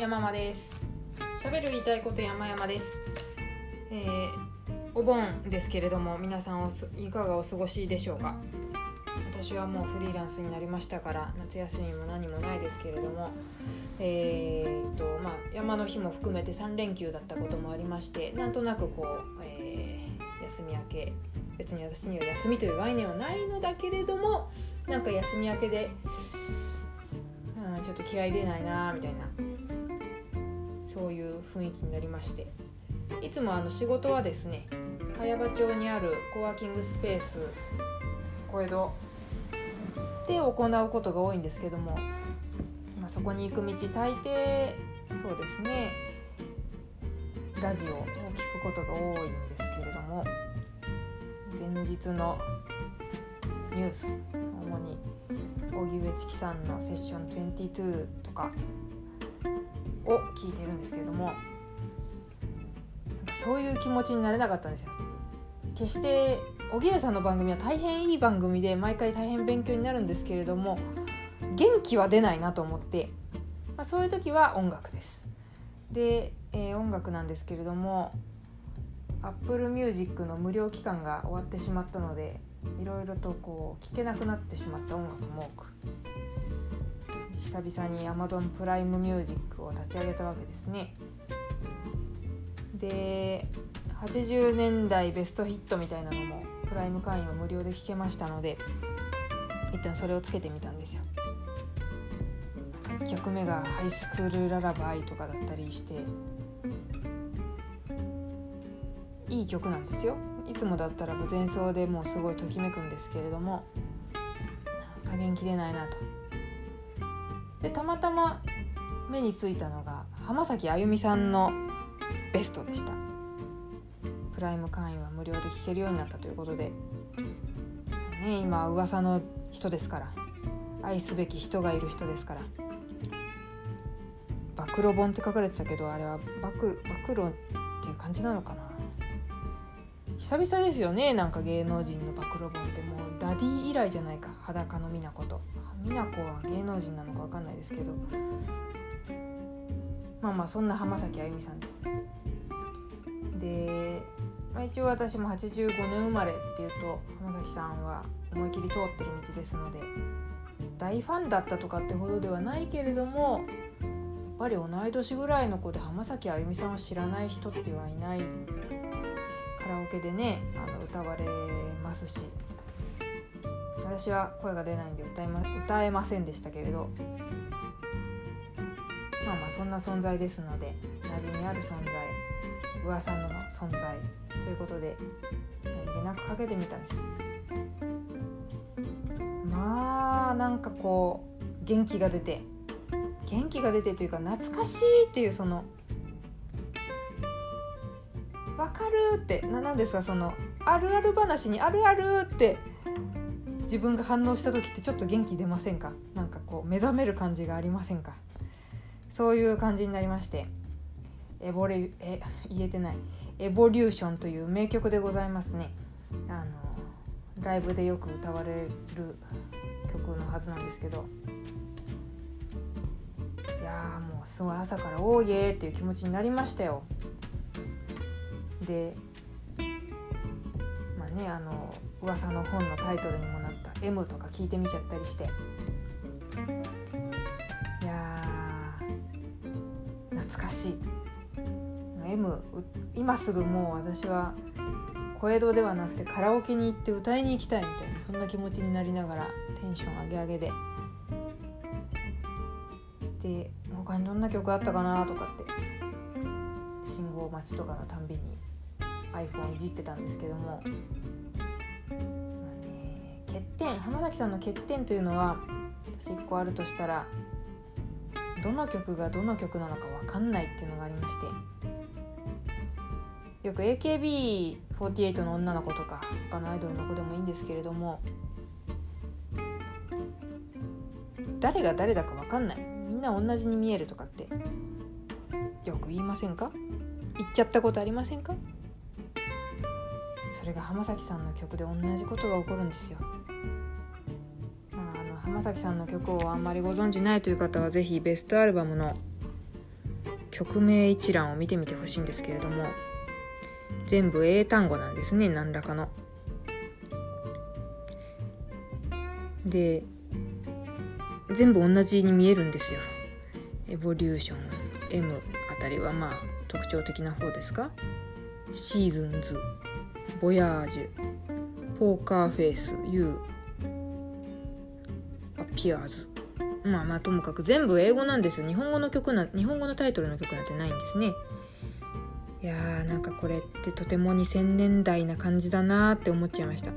山間です。喋る言いたいこと山々です、えーお盆ですけれども皆さんおすいかがお過ごしでしょうか？私はもうフリーランスになりましたから夏休みも何もないですけれどもえーっとまあ山の日も含めて3連休だったこともありましてなんとなくこう、えー休み明け別に私には休みという概念はないのだけれどもなんか休み明けでうんちょっと気合い出ないなみたいなそういう雰囲気になりまして。いつもあの仕事はですね茅場町にあるコワーキングスペース。小江戸。で行うことが多いんですけども、まあ、そこに行く道大抵そうですねラジオを聞くことが多いんですけれども前日のニュース主に荻上チキさんのセッション22とかを聞いてるんですけれどもそういう気持ちになれなかったんですよ。決して荻上さんの番組は大変いい番組で毎回大変勉強になるんですけれども元気は出ないなと思って、まあ、そういう時は音楽です。で、えー音楽なんですけれども Apple Music の無料期間が終わってしまったのでいろいろとこう聴けなくなってしまった音楽も多く。久々に Amazon プライムミュージックを立ち上げたわけですね。で80年代ベストヒットみたいなのもプライム会員は無料で聴けましたので一旦それをつけてみたんですよ。1曲目が「ハイスクールララバイ」とかだったりしていい曲なんですよ。いつもだったら前奏でもうすごいときめくんですけれどもなんか元気出ないなと。でたまたま目についたのが浜崎あゆみさんのベストでした。プライム会員は無料で聴けるようになったということで。ね今噂の人ですから。愛すべき人がいる人ですから。暴露本って書かれてたけどあれは暴露暴露っていう感じなのかな。久々ですよねなんか芸能人の暴露本って。もうダディ以来じゃないか裸の美奈子と。美奈子は芸能人なのか分かんないですけどまあまあそんな浜崎あゆみさんです。で、まあ、一応私も85年生まれっていうと浜崎さんは思い切り通ってる道ですので大ファンだったとかってほどではないけれどもやっぱり同い年ぐらいの子で浜崎あゆみさんを知らない人ってはいない。カラオケでねあの歌われますし。私は声が出ないんで歌えま歌えませんでしたけれど。まあまあそんな存在ですので馴染みある存在噂の存在ということで何気なくかけてみたんです。まあなんかこう元気が出て元気が出てというか懐かしいっていうそのわかるってななんですかそのあるある話にあるあるって自分が反応した時ってちょっと元気出ませんか？なんかこう目覚める感じがありませんか？そういう感じになりまして。エボレえ言えてない。エボリューションという名曲でございますね。あのライブでよく歌われる曲のはずなんですけど。いやもうすごい朝から「おーイエー!」っていう気持ちになりましたよ。でまあねあの噂の本のタイトルにもなった「M」とか聞いてみちゃったりして。いや懐かしい。M 今すぐもう私は小江戸ではなくてカラオケに行って歌いに行きたいみたいなそんな気持ちになりながらテンション上げ上げで。で他にどんな曲あったかなとかって信号待ちとかのたんびに iPhone いじってたんですけども、点浜崎さんの欠点というのは私1個あるとしたらどの曲がどの曲なのか分かんないっていうのがありまして。よく AKB48 の女の子とか他のアイドルの子でもいいんですけれども誰が誰だか分かんない。みんな同じに見えるとかってよく言いませんか？言っちゃったことありませんか？れが浜崎さんの曲で同じことが起こるんですよ。まあ、あの浜崎さんの曲をあんまりご存じないという方は是非ベストアルバムの曲名一覧を見てみてほしいんですけれども全部英単語なんですね何らかの。で全部同じに見えるんですよ。エボリューション M あたりはまあ特徴的な方ですか？シーズンズボヤージュポーカーフェイス U アピアーズ。まあまあともかく全部英語なんですよ。日本語の曲な日本語のタイトルの曲なんてないんですね。いやーなんかこれってとても2000年代な感じだなーって思っちゃいました。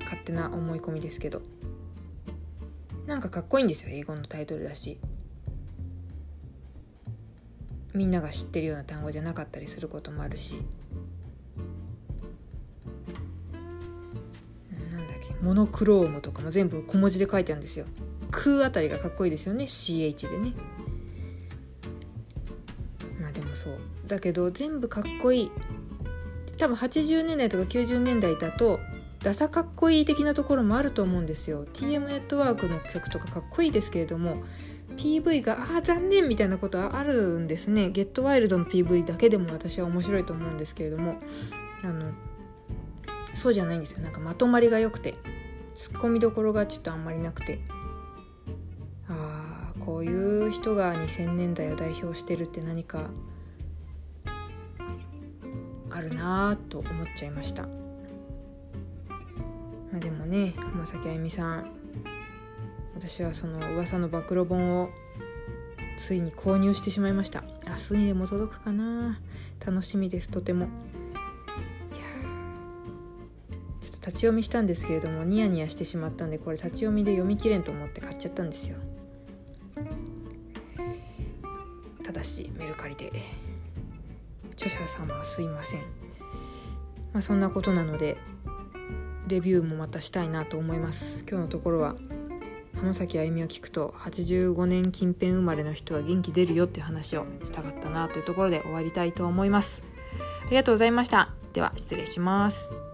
勝手な思い込みですけど。なんかかっこいいんですよ英語のタイトルだし。みんなが知ってるような単語じゃなかったりすることもあるし。モノクロームとかも全部小文字で書いてあるんですよ「く」あたりがかっこいいですよね。CH でね。まあでもそう。だけど全部かっこいい。多分80年代とか90年代だとダサかっこいい的なところもあると思うんですよ。TM ネットワークの曲とかかっこいいですけれども PV がああ残念みたいなことはあるんですね。ゲットワイルドの PV だけでも私は面白いと思うんですけれども。あのそうじゃないんですよ。なんかまとまりが良くてツッコミどころがちょっとあんまりなくて。ああこういう人が2000年代を代表してるって何かあるなぁと思っちゃいました、まあ、でもね浜崎あゆみさん私はその噂の暴露本をついに購入してしまいました。明日にでも届くかな楽しみですとても。立ち読みしたんですけれどもニヤニヤしてしまったんでこれ立ち読みで読み切れんと思って買っちゃったんですよ。ただしメルカリで。著者様はすいません。まあそんなことなのでレビューもまたしたいなと思います。今日のところは浜崎あゆみを聞くと85年近辺生まれの人は元気出るよって話をしたかったなというところで終わりたいと思います。ありがとうございました。では失礼します。